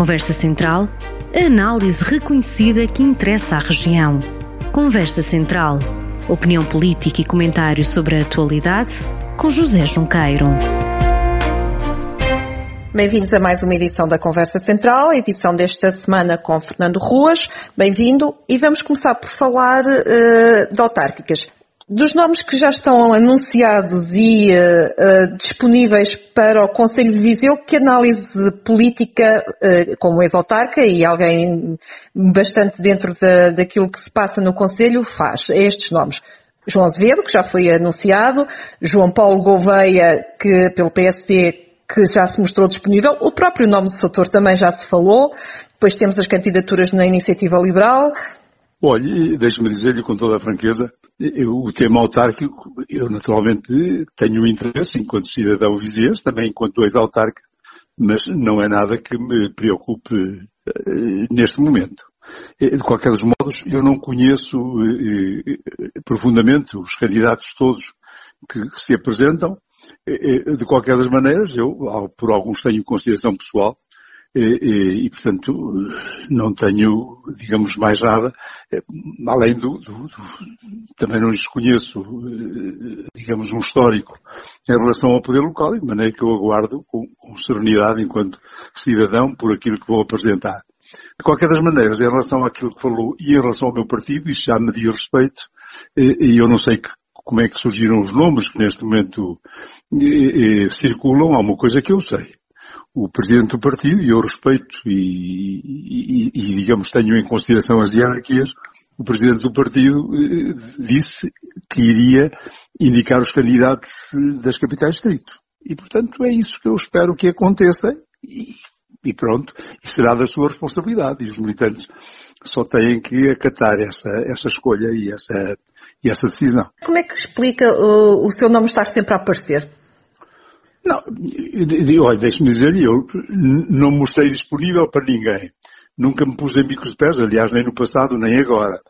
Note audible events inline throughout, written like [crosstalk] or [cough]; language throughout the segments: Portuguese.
Conversa Central, a análise reconhecida que interessa à região. Conversa Central, opinião política e comentários sobre a atualidade, com José Junqueiro. Bem-vindos a mais uma edição da Conversa Central, edição desta semana com Fernando Ruas. Bem-vindo e vamos começar por falar uh, de autárquicas. Dos nomes que já estão anunciados e uh, uh, disponíveis para o Conselho de Viseu, que análise política, uh, como ex-autarca e alguém bastante dentro da, daquilo que se passa no Conselho, faz a estes nomes? João Azevedo, que já foi anunciado, João Paulo Gouveia, que pelo PSD que já se mostrou disponível, o próprio nome do Soutor também já se falou, depois temos as candidaturas na Iniciativa Liberal, Olha, deixe-me dizer-lhe com toda a franqueza, eu, o tema autárquico, eu naturalmente tenho interesse enquanto cidadão viziense, também enquanto ex-autarca, mas não é nada que me preocupe uh, neste momento. De qualquer dos modos, eu não conheço uh, profundamente os candidatos todos que, que se apresentam. De qualquer das maneiras, eu, por alguns tenho consideração pessoal, e, e, e, portanto, não tenho, digamos, mais nada, eh, além do, do, do, também não lhes conheço, eh, digamos, um histórico em relação ao poder local, de maneira que eu aguardo com, com serenidade enquanto cidadão por aquilo que vou apresentar. De qualquer das maneiras, em relação àquilo que falou e em relação ao meu partido, isso já me diz respeito, e eu não sei que, como é que surgiram os nomes que neste momento circulam, há uma coisa que eu sei o presidente do partido, e eu respeito e, e, e, digamos, tenho em consideração as hierarquias, o presidente do partido eh, disse que iria indicar os candidatos das capitais distrito. E, portanto, é isso que eu espero que aconteça e, e pronto, e será da sua responsabilidade. E os militantes só têm que acatar essa, essa escolha e essa, e essa decisão. Como é que explica o, o seu nome estar sempre a aparecer? Não, olha, deixe-me dizer, eu não mostrei disponível para ninguém. Nunca me pus em bicos de pés, aliás, nem no passado, nem agora.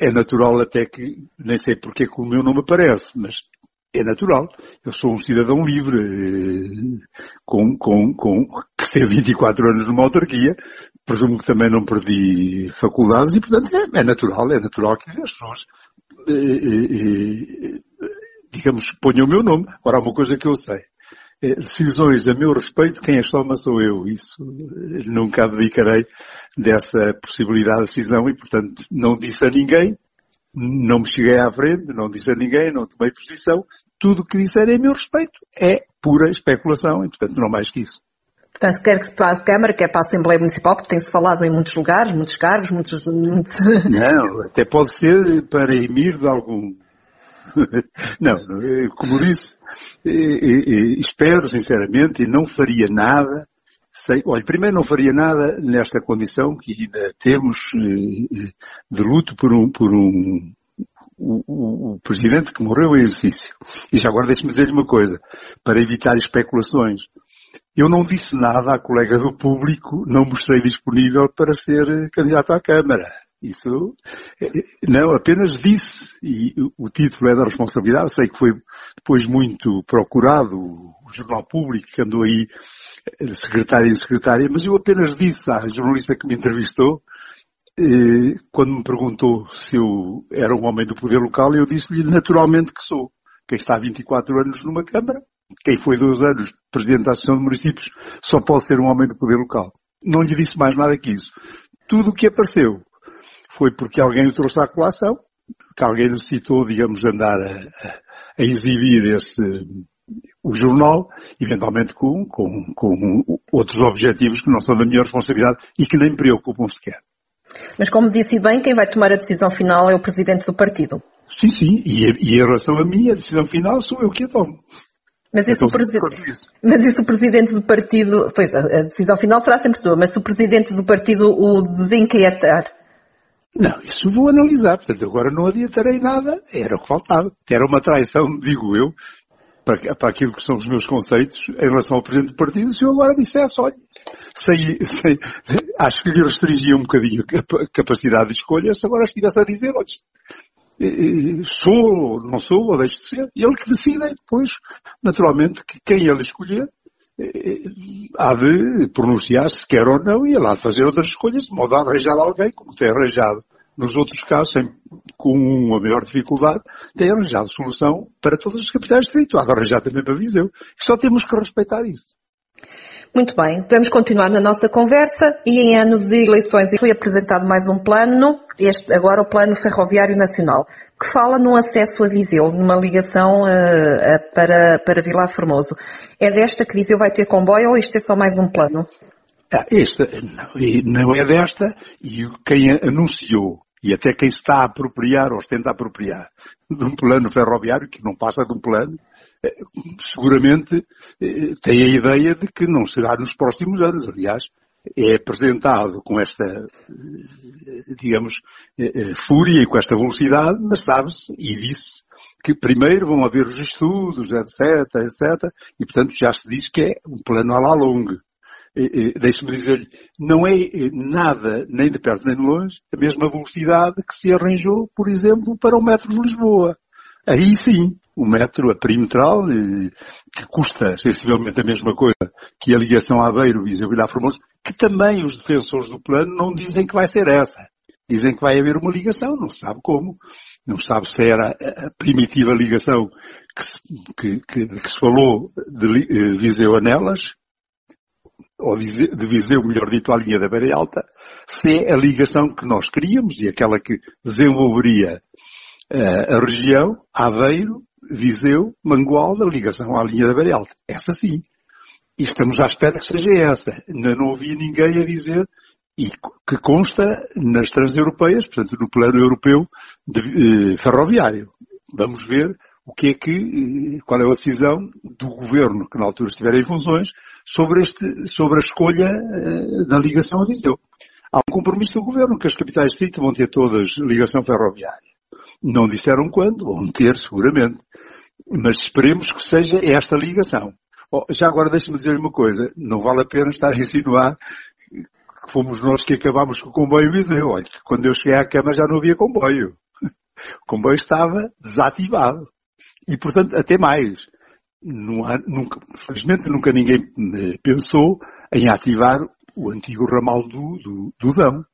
É natural até que, nem sei porque é que o meu nome aparece, mas é natural. Eu sou um cidadão livre, eh, com, com, com, que esteve 24 anos numa autarquia, presumo que também não perdi faculdades e, portanto, é, é natural, é natural que as pessoas, eh, eh, digamos, ponham o meu nome. Ora, uma coisa que eu sei, decisões a meu respeito, quem as toma sou eu. Isso nunca abdicarei dessa possibilidade de decisão e, portanto, não disse a ninguém, não me cheguei à frente, não disse a ninguém, não tomei posição. Tudo o que disser é a meu respeito. É pura especulação e, portanto, não mais que isso. Portanto, quer que se para a Câmara, quer para a Assembleia Municipal, porque tem-se falado em muitos lugares, muitos cargos, muitos... Não, até pode ser para emir de algum [laughs] não, como disse, espero sinceramente e não faria nada Sei, olha, primeiro não faria nada nesta condição que ainda temos eh, de luto por um, por um o, o, presidente que morreu em exercício. E já agora deixe-me dizer-lhe uma coisa, para evitar especulações. Eu não disse nada à colega do público, não mostrei disponível para ser candidato à Câmara. Isso, eh, não, apenas disse, e o título é da responsabilidade, sei que foi depois muito procurado, o Jornal Público, que andou aí de secretária em secretária, mas eu apenas disse à jornalista que me entrevistou, eh, quando me perguntou se eu era um homem do poder local, eu disse-lhe naturalmente que sou. Quem está há 24 anos numa Câmara, quem foi dois anos Presidente da Associação de Municípios, só pode ser um homem do poder local. Não lhe disse mais nada que isso. Tudo o que apareceu foi porque alguém o trouxe à colação, que alguém necessitou, digamos, andar a, a exibir esse, o jornal, eventualmente com, com, com outros objetivos que não são da minha responsabilidade e que nem me preocupam sequer. Mas como disse bem, quem vai tomar a decisão final é o Presidente do partido. Sim, sim, e, e em relação a mim, a decisão final sou eu que a tomo. Mas isso, então, presi... mas isso o Presidente do partido, pois a decisão final será sempre sua, mas se o Presidente do partido o desinquietar, não, isso vou analisar. Portanto, agora não adiantarei nada. Era o que faltava. Era uma traição, [laughs] digo eu, para, para aquilo que são os meus conceitos em relação ao Presidente do Partido. Se eu agora dissesse, olha, sem, sem, [laughs] acho que lhe restringia um bocadinho a capacidade de escolha se agora estivesse a dizer, olha, eh, eh, sou ou não sou, ou deixo de ser. Ele que decide depois, naturalmente, que quem ele escolher há de pronunciar-se quer ou não e lá de fazer outras escolhas, de modo a arranjar alguém, como tem arranjado nos outros casos, sem, com uma maior dificuldade, tem arranjado solução para todas as capitais de distrito. Há de arranjar também para Viseu. Só temos que respeitar isso. Muito bem, vamos continuar na nossa conversa e em ano de eleições foi apresentado mais um plano, este agora o Plano Ferroviário Nacional, que fala no acesso a Viseu, numa ligação uh, para, para Vilar Formoso. É desta que Viseu vai ter comboio ou isto é só mais um plano? Ah, esta não, não é desta e quem anunciou e até quem está a apropriar ou tenta apropriar de um plano ferroviário, que não passa de um plano, eh, seguramente eh, tem a ideia de que não será nos próximos anos. Aliás, é apresentado com esta, eh, digamos, fúria e com esta velocidade, mas sabe-se e disse que primeiro vão haver os estudos, etc, etc, e portanto já se diz que é um plano à la longue. Deixe-me dizer-lhe, não é nada, nem de perto nem de longe, a mesma velocidade que se arranjou, por exemplo, para o metro de Lisboa. Aí sim, o metro, a perimetral, que custa sensivelmente a mesma coisa que a ligação Aveiro-Viseu-Vilar Formoso, que também os defensores do plano não dizem que vai ser essa. Dizem que vai haver uma ligação, não se sabe como. Não se sabe se era a primitiva ligação que se, que, que, que se falou de eh, Viseu a Nelas, ou de Viseu, melhor dito, à linha da Beira Alta, se é a ligação que nós queríamos e aquela que desenvolveria uh, a região Aveiro, Viseu, Mangualda, ligação à linha da Beira Alta. Essa sim. E estamos à espera que seja essa. Ainda não ouvi ninguém a dizer, e que consta nas transeuropeias, portanto no plano europeu de, eh, ferroviário. Vamos ver o que é que, eh, qual é a decisão do governo, que na altura estiver em funções, sobre, este, sobre a escolha eh, da ligação a Viseu. Há um compromisso do governo que as capitais de distrito vão ter todas ligação ferroviária. Não disseram quando, vão ter seguramente. Mas esperemos que seja esta ligação. Oh, já agora deixe-me dizer uma coisa. Não vale a pena estar a insinuar que fomos nós que acabámos com o comboio Viseu. Olha, quando eu cheguei à cama já não havia comboio. [laughs] O comboio estava desativado. E, portanto, até mais. Há, nunca, felizmente nunca ninguém eh, pensou em ativar o antigo ramal do, do, do Dão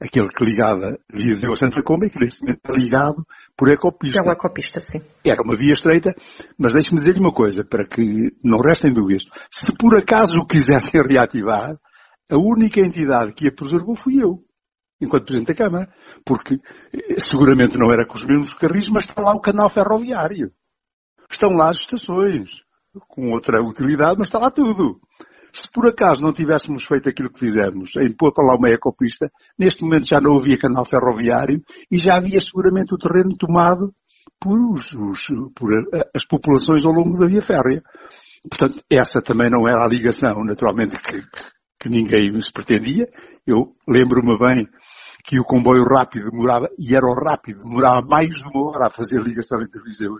aquele que ligava Viseu a Santa Comba e que neste momento está ligado por ecopista. Pela ecopista, sim. Era uma via estreita, mas deixe-me dizer-lhe uma coisa, para que não restem dúvidas. Se por acaso o quisessem [laughs] reativar, a única entidade que a preservou fui eu, enquanto Presidente da Câmara. Porque eh, seguramente não era com os mesmos carris, mas está lá o canal ferroviário. Estão lá as estações, com outra utilidade, mas está lá tudo. Se por acaso não tivéssemos feito aquilo que fizemos, em pôr para lá uma ecopista, neste momento já não havia canal ferroviário e já havia seguramente o terreno tomado por, os, os, por as populações ao longo da via férrea. Portanto, essa também não era a ligação, naturalmente, que, que ninguém se pretendia. Eu lembro-me bem que o comboio rápido demorava, e era o rápido, demorava mais de uma hora a fazer ligação entre Viseu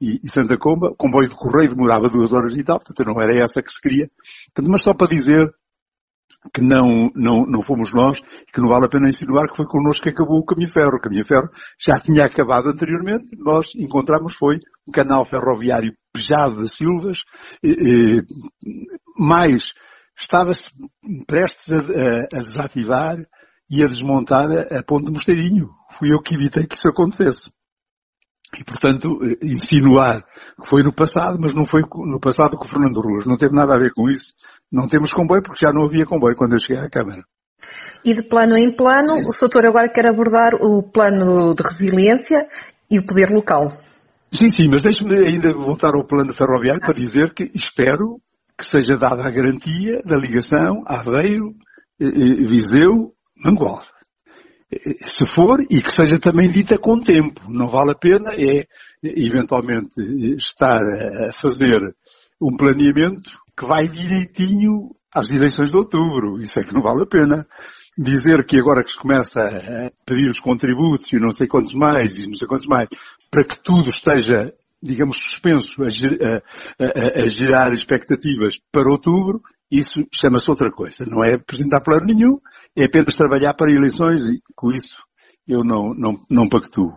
e, e Santa Comba. O comboio de correio demorava duas horas e tal, portanto não era essa que se queria. Portanto, mas só para dizer que não, não, não fomos nós, que não vale a pena insinuar que foi connosco que acabou o caminho ferro. O caminho ferro já tinha acabado anteriormente, nós encontramos foi um canal ferroviário pejado de Silvas, eh, mais estava-se prestes a, a, a, desativar e a desmontar a, a ponte de Mosteirinho. Fui eu que evitei que isso acontecesse. E, portanto, eh, insinuar que foi no passado, mas não foi no passado com o Fernando Ruas. Não teve nada a ver com isso. Não temos comboio porque já não havia comboio quando eu cheguei à Câmara. E de plano em plano, o Soutor agora quer abordar o plano de resiliência e o poder local. Sim, sim, mas deixe-me ainda voltar ao plano ferroviário para dizer que espero que seja dada a garantia da ligação Aveiro, eh, eh, Viseu, Mangualde se for, e que seja também dita com tempo. Não vale a pena é, eventualmente, estar a fazer um planeamento que vai direitinho às eleições de outubro. Isso é que não vale a pena. Dizer que agora que se começa a pedir os contributos e não sei quantos mais e não sei quantos mais, para que tudo esteja, digamos, suspenso a, a, a, a gerar expectativas para outubro, isso chama-se outra coisa. Não é apresentar plano nenhum, é apenas trabalhar para eleições e com isso eu não, não, não pactuo.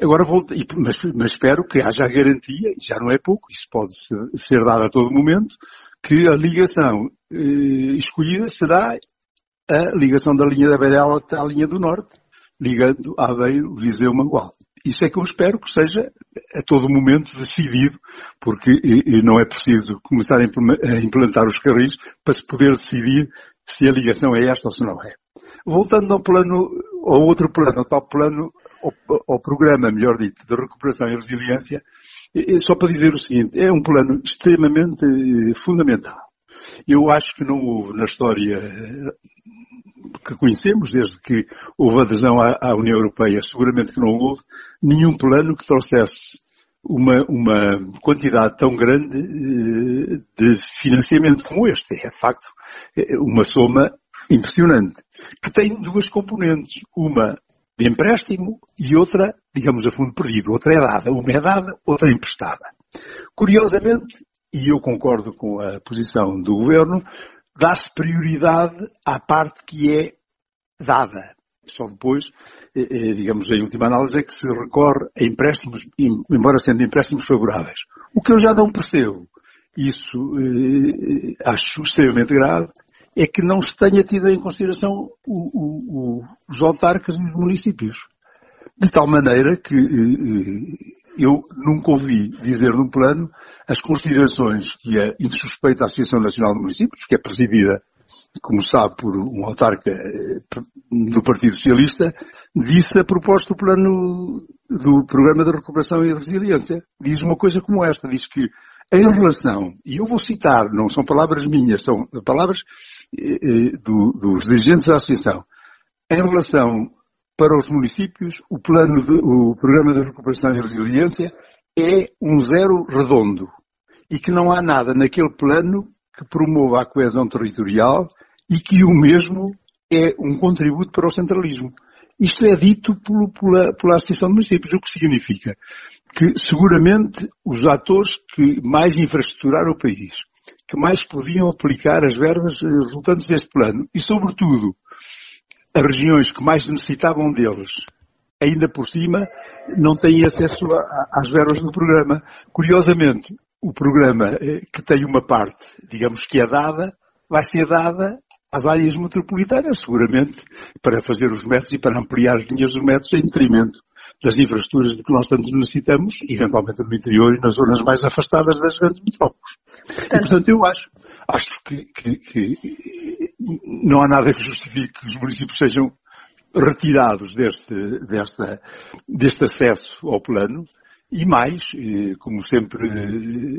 Agora volto, mas, mas, espero que haja a garantia, já não é pouco, isso pode ser, ser dado a todo momento, que a ligação eh, escolhida será a ligação da linha da Beirela até à linha do Norte, ligando Aveiro, Viseu, Mangual. Isso é que eu espero que seja a todo momento decidido, porque não é preciso começar a implantar os carris para se poder decidir se a ligação é esta ou se não é. Voltando ao plano, ao outro plano, ao tal plano, ao, ao programa, melhor dito, de recuperação e resiliência, só para dizer o seguinte, é um plano extremamente eh, fundamental. Eu acho que não houve na história que conhecemos, desde que houve adesão à, à União Europeia, seguramente que não houve nenhum plano que trouxesse uma, uma quantidade tão grande eh, de financiamento como este. É, de facto, uma soma impressionante, que tem duas componentes. Uma de empréstimo e outra, digamos, a fundo perdido. Outra é dada. Uma é dada, outra é emprestada. Curiosamente, e eu concordo com a posição do Governo, dá-se prioridade à parte que é dada. Só depois, eh, eh, digamos, em última análise, é que se recorre a empréstimos, embora sendo empréstimos favoráveis. O que eu já não percebo, isso eh, acho extremamente grave, é que não se tenha tido em consideração o, o, o, os autarcas e os municípios. De tal maneira que eu nunca ouvi dizer no plano as considerações que a insuspeita Associação Nacional de Municípios, que é presidida, como sabe, por um autarca eh, do Partido Socialista, disse a propósito do plano do Programa de Recuperação e Resiliência. Diz uma coisa como esta, diz que em relação, e eu vou citar, não são palavras minhas, são palavras eh, eh do, dos dirigentes da Associação, em relação para os municípios, o, plano de, o Programa de Recuperação e Resiliência é um zero redondo e que não há nada naquele plano que promova a coesão territorial e que o mesmo é um contributo para o centralismo. Isto é dito pelo, pela, pela Associação de Municípios, o que significa que seguramente os atores que mais infraestruturaram o país, que mais podiam aplicar as verbas resultantes deste plano e, sobretudo, as regiões que mais necessitavam deles, ainda por cima, não têm acesso a, às verbas do programa. Curiosamente, o programa eh, que tem uma parte, digamos que é dada, vai ser dada às áreas metropolitanas, seguramente, para fazer os métodos e para ampliar as linhas dos métodos em detrimento das infraestruturas de que nós tanto necessitamos, eventualmente no interior e nas zonas mais afastadas das grandes metrópoles. Portanto, e, portanto, eu acho, acho que, que, que não há nada que justifique que os municípios sejam retirados deste, desta, deste acesso ao plano e mais, como sempre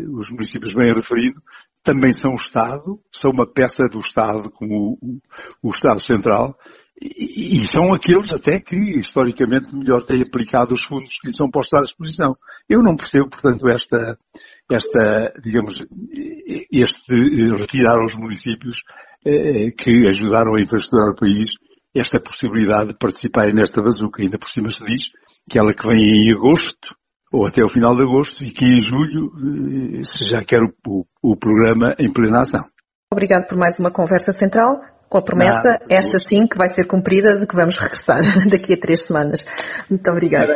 os municípios bem referido, também são Estado, são uma peça do Estado, como o, o Estado Central, e, e, são aqueles até que historicamente melhor têm aplicado os fundos que lhes são postos à disposição. Eu não percebo, portanto, esta, esta, digamos, este retirar aos municípios eh, que ajudaram a infraestruturar o país esta possibilidade de participarem nesta bazuca. Ainda por cima se diz que ela que vem em agosto, ou até o final de agosto, e que em julho eh, se já quer o, o, o programa em plena ação. Obrigado por mais uma conversa central, com a promessa, Nada, esta sim, que vai ser cumprida, de que vamos regressar [laughs] daqui a três semanas. Muito obrigada.